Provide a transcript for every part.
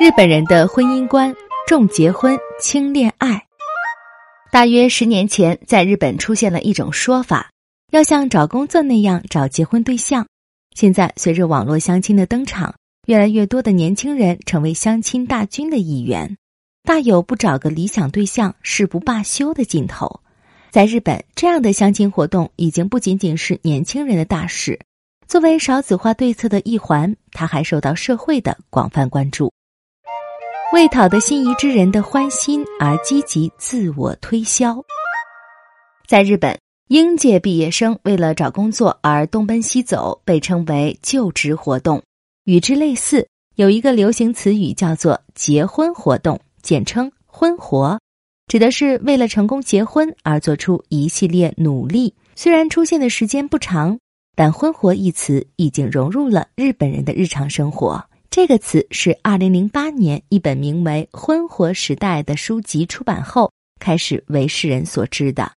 日本人的婚姻观重结婚轻恋爱。大约十年前，在日本出现了一种说法，要像找工作那样找结婚对象。现在，随着网络相亲的登场，越来越多的年轻人成为相亲大军的一员，大有不找个理想对象誓不罢休的劲头。在日本，这样的相亲活动已经不仅仅是年轻人的大事。作为少子化对策的一环，它还受到社会的广泛关注。为讨得心仪之人的欢心而积极自我推销，在日本，应届毕业生为了找工作而东奔西走，被称为就职活动。与之类似，有一个流行词语叫做结婚活动，简称婚活，指的是为了成功结婚而做出一系列努力。虽然出现的时间不长。但“婚活”一词已经融入了日本人的日常生活。这个词是二零零八年一本名为《婚活时代》的书籍出版后开始为世人所知的。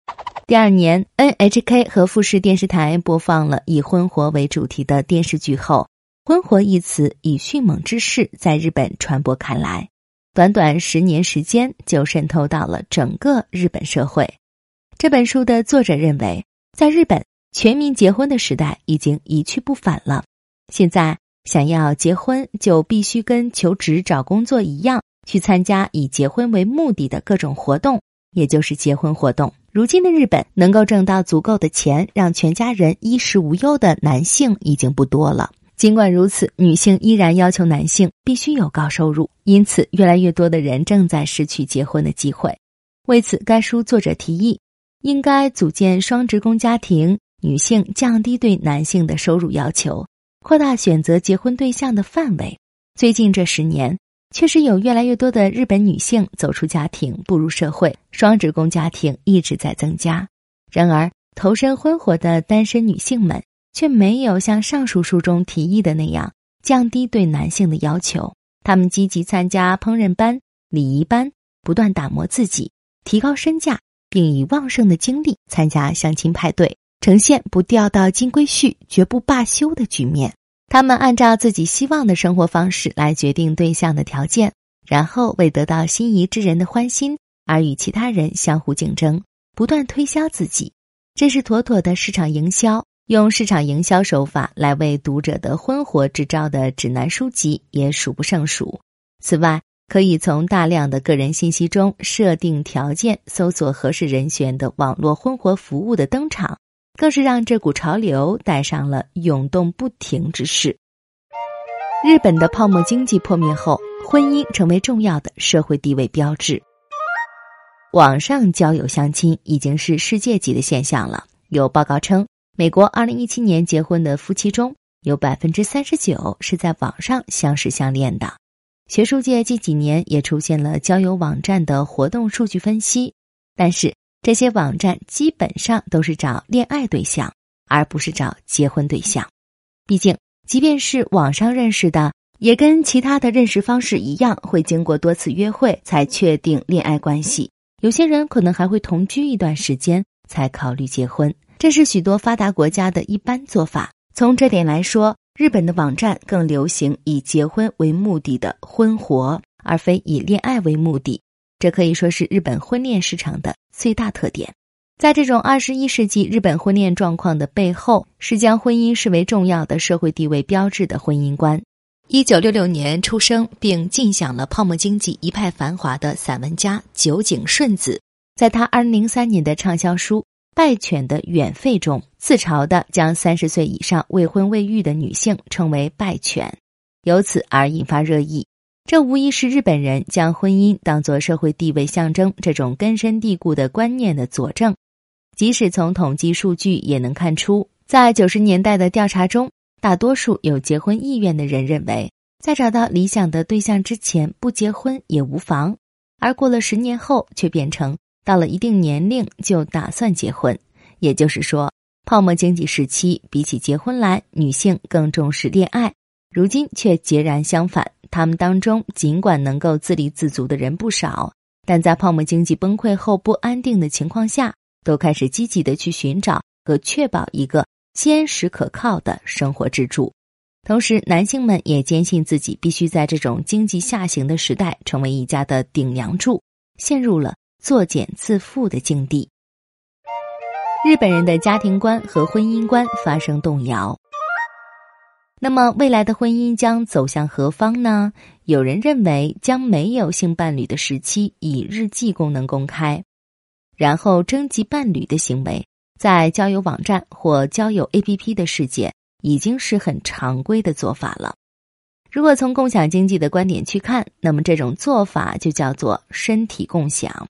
第二年，NHK 和富士电视台播放了以婚活为主题的电视剧后，“婚活”一词以迅猛之势在日本传播开来。短短十年时间，就渗透到了整个日本社会。这本书的作者认为，在日本。全民结婚的时代已经一去不返了。现在想要结婚，就必须跟求职找工作一样，去参加以结婚为目的的各种活动，也就是结婚活动。如今的日本，能够挣到足够的钱让全家人衣食无忧的男性已经不多了。尽管如此，女性依然要求男性必须有高收入，因此越来越多的人正在失去结婚的机会。为此，该书作者提议，应该组建双职工家庭。女性降低对男性的收入要求，扩大选择结婚对象的范围。最近这十年，确实有越来越多的日本女性走出家庭，步入社会，双职工家庭一直在增加。然而，投身婚活的单身女性们却没有像上述书中提议的那样降低对男性的要求。她们积极参加烹饪班、礼仪班，不断打磨自己，提高身价，并以旺盛的精力参加相亲派对。呈现不掉到金龟婿、绝不罢休的局面。他们按照自己希望的生活方式来决定对象的条件，然后为得到心仪之人的欢心而与其他人相互竞争，不断推销自己。这是妥妥的市场营销。用市场营销手法来为读者的婚活支招的指南书籍也数不胜数。此外，可以从大量的个人信息中设定条件，搜索合适人选的网络婚活服务的登场。更是让这股潮流带上了涌动不停之势。日本的泡沫经济破灭后，婚姻成为重要的社会地位标志。网上交友相亲已经是世界级的现象了。有报告称，美国二零一七年结婚的夫妻中有百分之三十九是在网上相识相恋的。学术界近几年也出现了交友网站的活动数据分析，但是。这些网站基本上都是找恋爱对象，而不是找结婚对象。毕竟，即便是网上认识的，也跟其他的认识方式一样，会经过多次约会才确定恋爱关系。有些人可能还会同居一段时间才考虑结婚，这是许多发达国家的一般做法。从这点来说，日本的网站更流行以结婚为目的的婚活，而非以恋爱为目的。这可以说是日本婚恋市场的最大特点。在这种二十一世纪日本婚恋状况的背后，是将婚姻视为重要的社会地位标志的婚姻观。一九六六年出生并尽享了泡沫经济一派繁华的散文家酒井顺子，在他二零零三年的畅销书《败犬的远吠》中，自嘲的将三十岁以上未婚未育的女性称为“败犬”，由此而引发热议。这无疑是日本人将婚姻当作社会地位象征这种根深蒂固的观念的佐证。即使从统计数据也能看出，在九十年代的调查中，大多数有结婚意愿的人认为，在找到理想的对象之前不结婚也无妨；而过了十年后，却变成到了一定年龄就打算结婚。也就是说，泡沫经济时期比起结婚来，女性更重视恋爱，如今却截然相反。他们当中尽管能够自立自足的人不少，但在泡沫经济崩溃后不安定的情况下，都开始积极的去寻找和确保一个坚实可靠的生活支柱。同时，男性们也坚信自己必须在这种经济下行的时代成为一家的顶梁柱，陷入了作茧自缚的境地。日本人的家庭观和婚姻观发生动摇。那么，未来的婚姻将走向何方呢？有人认为将没有性伴侣的时期以日记功能公开，然后征集伴侣的行为，在交友网站或交友 APP 的世界已经是很常规的做法了。如果从共享经济的观点去看，那么这种做法就叫做身体共享，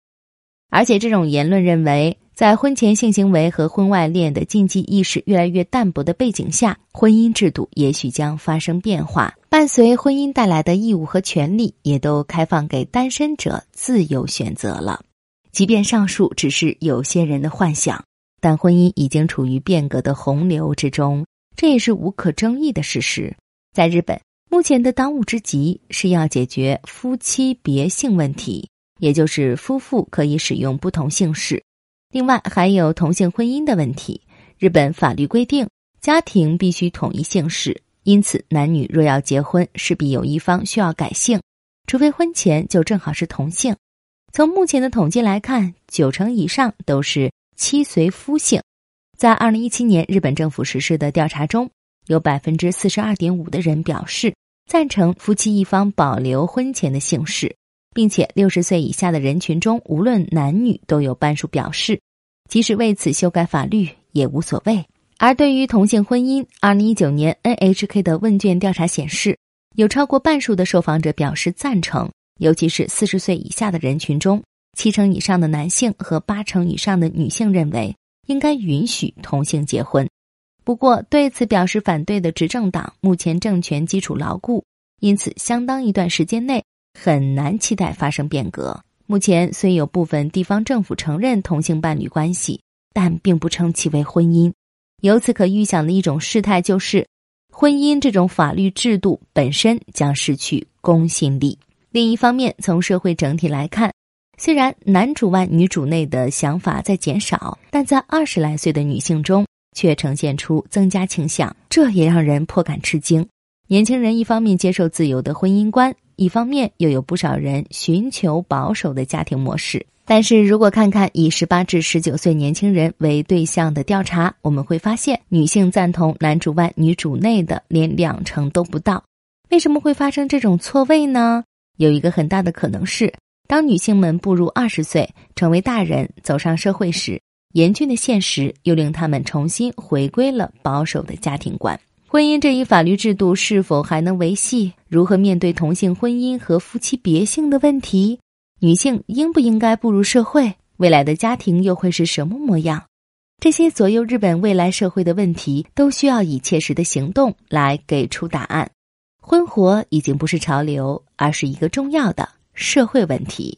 而且这种言论认为。在婚前性行为和婚外恋的禁忌意识越来越淡薄的背景下，婚姻制度也许将发生变化。伴随婚姻带来的义务和权利，也都开放给单身者自由选择了。即便上述只是有些人的幻想，但婚姻已经处于变革的洪流之中，这也是无可争议的事实。在日本，目前的当务之急是要解决夫妻别姓问题，也就是夫妇可以使用不同姓氏。另外还有同性婚姻的问题。日本法律规定，家庭必须统一姓氏，因此男女若要结婚，势必有一方需要改姓，除非婚前就正好是同姓。从目前的统计来看，九成以上都是妻随夫姓。在二零一七年日本政府实施的调查中，有百分之四十二点五的人表示赞成夫妻一方保留婚前的姓氏。并且，六十岁以下的人群中，无论男女，都有半数表示，即使为此修改法律也无所谓。而对于同性婚姻，二零一九年 NHK 的问卷调查显示，有超过半数的受访者表示赞成，尤其是四十岁以下的人群中，七成以上的男性和八成以上的女性认为应该允许同性结婚。不过，对此表示反对的执政党目前政权基础牢固，因此相当一段时间内。很难期待发生变革。目前虽有部分地方政府承认同性伴侣关系，但并不称其为婚姻。由此可预想的一种事态就是，婚姻这种法律制度本身将失去公信力。另一方面，从社会整体来看，虽然男主外女主内的想法在减少，但在二十来岁的女性中却呈现出增加倾向，这也让人颇感吃惊。年轻人一方面接受自由的婚姻观。一方面又有不少人寻求保守的家庭模式，但是如果看看以十八至十九岁年轻人为对象的调查，我们会发现女性赞同男主外女主内的连两成都不到。为什么会发生这种错位呢？有一个很大的可能是，当女性们步入二十岁，成为大人，走上社会时，严峻的现实又令他们重新回归了保守的家庭观。婚姻这一法律制度是否还能维系？如何面对同性婚姻和夫妻别姓的问题？女性应不应该步入社会？未来的家庭又会是什么模样？这些左右日本未来社会的问题，都需要以切实的行动来给出答案。婚活已经不是潮流，而是一个重要的社会问题。